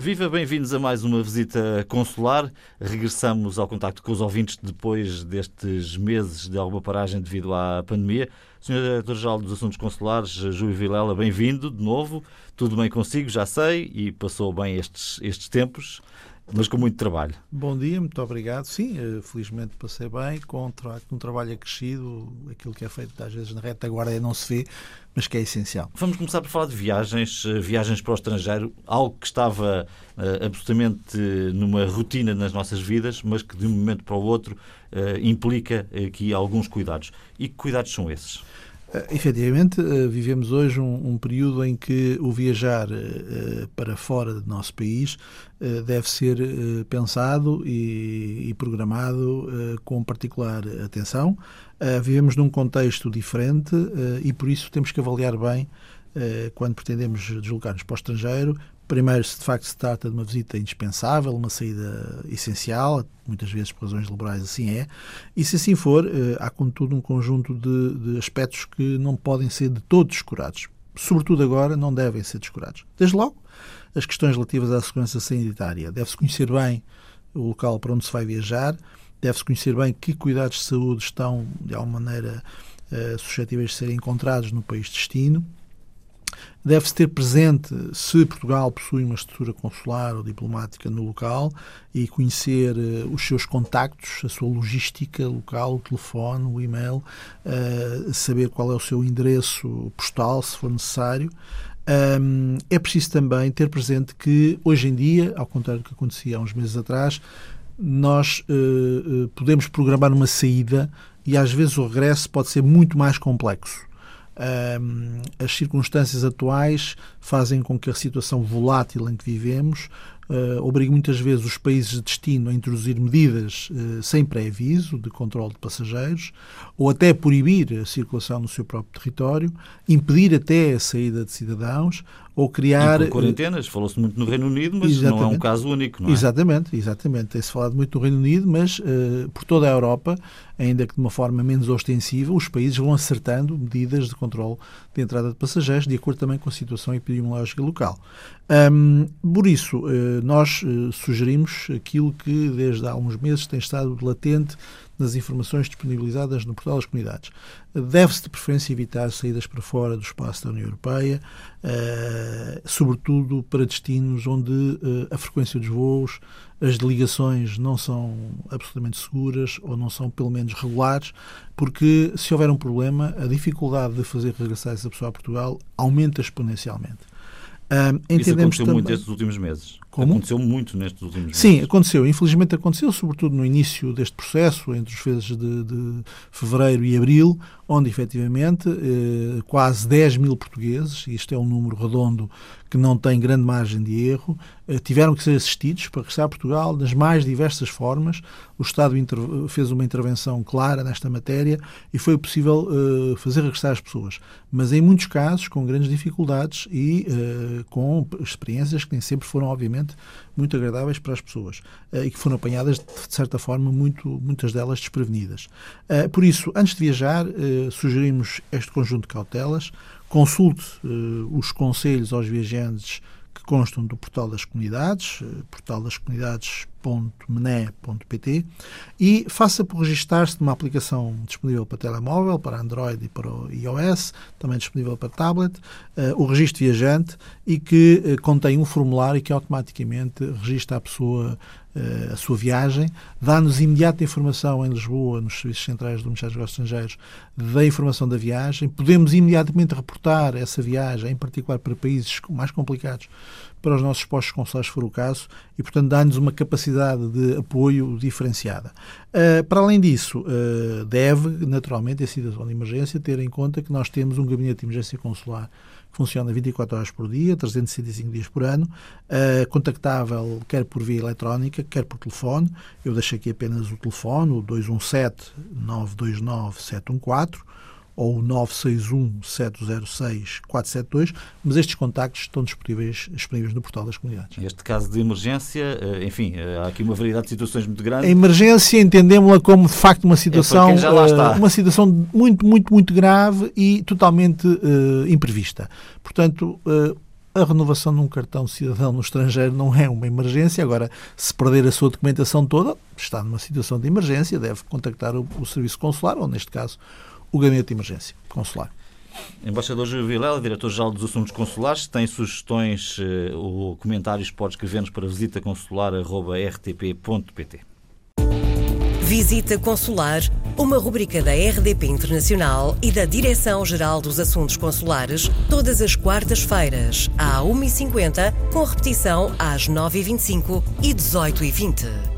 Viva, bem-vindos a mais uma visita consular. Regressamos ao contacto com os ouvintes depois destes meses de alguma paragem devido à pandemia. Senhor Diretor-Geral dos Assuntos Consulares, Júlio Vilela, bem-vindo de novo. Tudo bem consigo, já sei, e passou bem estes, estes tempos mas com muito trabalho. Bom dia, muito obrigado. Sim, eh, felizmente passei bem, com um trabalho acrescido, aquilo que é feito às vezes na retaguarda não se vê, mas que é essencial. Vamos começar por falar de viagens, eh, viagens para o estrangeiro, algo que estava uh, absolutamente numa rotina nas nossas vidas, mas que de um momento para o outro uh, implica aqui alguns cuidados. E que cuidados são esses? Uh, efetivamente, uh, vivemos hoje um, um, período em que o viajar uh, para fora do nosso país deve ser pensado e, e programado com particular atenção. vivemos num contexto diferente e, por isso, temos que avaliar bem quando pretendemos deslocar-nos para o estrangeiro, Primeiro, se de facto se trata de uma visita indispensável, uma saída essencial, muitas vezes por razões liberais assim é, e se assim for, eh, há contudo um conjunto de, de aspectos que não podem ser de todo descurados. Sobretudo agora, não devem ser descurados. Desde logo, as questões relativas à segurança sanitária. Deve-se conhecer bem o local para onde se vai viajar, deve-se conhecer bem que cuidados de saúde estão, de alguma maneira, uh, suscetíveis de serem encontrados no país de destino Deve-se ter presente se Portugal possui uma estrutura consular ou diplomática no local e conhecer uh, os seus contactos, a sua logística local, o telefone, o e-mail, uh, saber qual é o seu endereço postal, se for necessário. Um, é preciso também ter presente que, hoje em dia, ao contrário do que acontecia há uns meses atrás, nós uh, podemos programar uma saída e às vezes o regresso pode ser muito mais complexo as circunstâncias atuais fazem com que a situação volátil em que vivemos uh, obrigue muitas vezes os países de destino a introduzir medidas uh, sem pré-aviso de controle de passageiros ou até proibir a circulação no seu próprio território, impedir até a saída de cidadãos ou criar. E por quarentenas, falou-se muito no Reino Unido, mas exatamente. não é um caso único, não é? Exatamente, exatamente. Tem-se falado muito no Reino Unido, mas uh, por toda a Europa, ainda que de uma forma menos ostensiva, os países vão acertando medidas de controle de entrada de passageiros, de acordo também com a situação epidemiológica local. Um, por isso, uh, nós uh, sugerimos aquilo que desde há uns meses tem estado latente nas informações disponibilizadas no portal das comunidades. Deve-se, de preferência, evitar saídas para fora do espaço da União Europeia, eh, sobretudo para destinos onde eh, a frequência dos voos, as ligações não são absolutamente seguras ou não são, pelo menos, regulares, porque se houver um problema, a dificuldade de fazer regressar essa pessoa a Portugal aumenta exponencialmente. Um, Isso aconteceu também... muito nestes últimos meses. Como? Aconteceu muito nestes últimos meses. Sim, aconteceu. Infelizmente aconteceu, sobretudo no início deste processo, entre os meses de, de fevereiro e abril, onde efetivamente eh, quase 10 mil portugueses, e isto é um número redondo que não tem grande margem de erro, eh, tiveram que ser assistidos para regressar a Portugal das mais diversas formas. O Estado fez uma intervenção clara nesta matéria e foi possível eh, fazer regressar as pessoas. Mas em muitos casos com grandes dificuldades e eh, com experiências que nem sempre foram, obviamente, muito agradáveis para as pessoas uh, e que foram apanhadas, de certa forma, muito, muitas delas desprevenidas. Uh, por isso, antes de viajar, uh, sugerimos este conjunto de cautelas. Consulte os conselhos aos viajantes que constam do portal das comunidades, portal das comunidades www.mené.pt e faça por registar-se numa aplicação disponível para telemóvel, para Android e para iOS, também disponível para tablet, uh, o registro viajante e que uh, contém um formulário que automaticamente registra a pessoa a sua viagem, dá-nos imediata informação em Lisboa, nos serviços centrais do Ministério dos Negócios Estrangeiros, da informação da viagem. Podemos imediatamente reportar essa viagem, em particular para países mais complicados, para os nossos postos consulares, se for o caso, e, portanto, dá-nos uma capacidade de apoio diferenciada. Uh, para além disso, uh, deve, naturalmente, a situação de emergência ter em conta que nós temos um gabinete de emergência consular funciona 24 horas por dia, 365 dias por ano, uh, contactável quer por via eletrónica, quer por telefone. Eu deixo aqui apenas o telefone, o 217 929 714 ou o 961-706-472, mas estes contactos estão disponíveis, disponíveis no portal das comunidades. Neste caso de emergência, eh, enfim, eh, há aqui uma variedade de situações muito grande. A emergência entendemos-la como de facto uma situação, é uma situação muito, muito, muito grave e totalmente uh, imprevista. Portanto, uh, a renovação de um cartão cidadão no estrangeiro não é uma emergência. Agora, se perder a sua documentação toda, está numa situação de emergência, deve contactar o, o serviço consular, ou neste caso, o gabinete de emergência consular. Embaixador Gil Vilela, Diretor-Geral dos Assuntos Consulares, tem sugestões eh, ou comentários, pode escrever-nos para visitaconsular.rtp.pt. Visita Consular, uma rubrica da RDP Internacional e da Direção-Geral dos Assuntos Consulares, todas as quartas-feiras, às 1h50, com repetição às 9h25 e 18h20.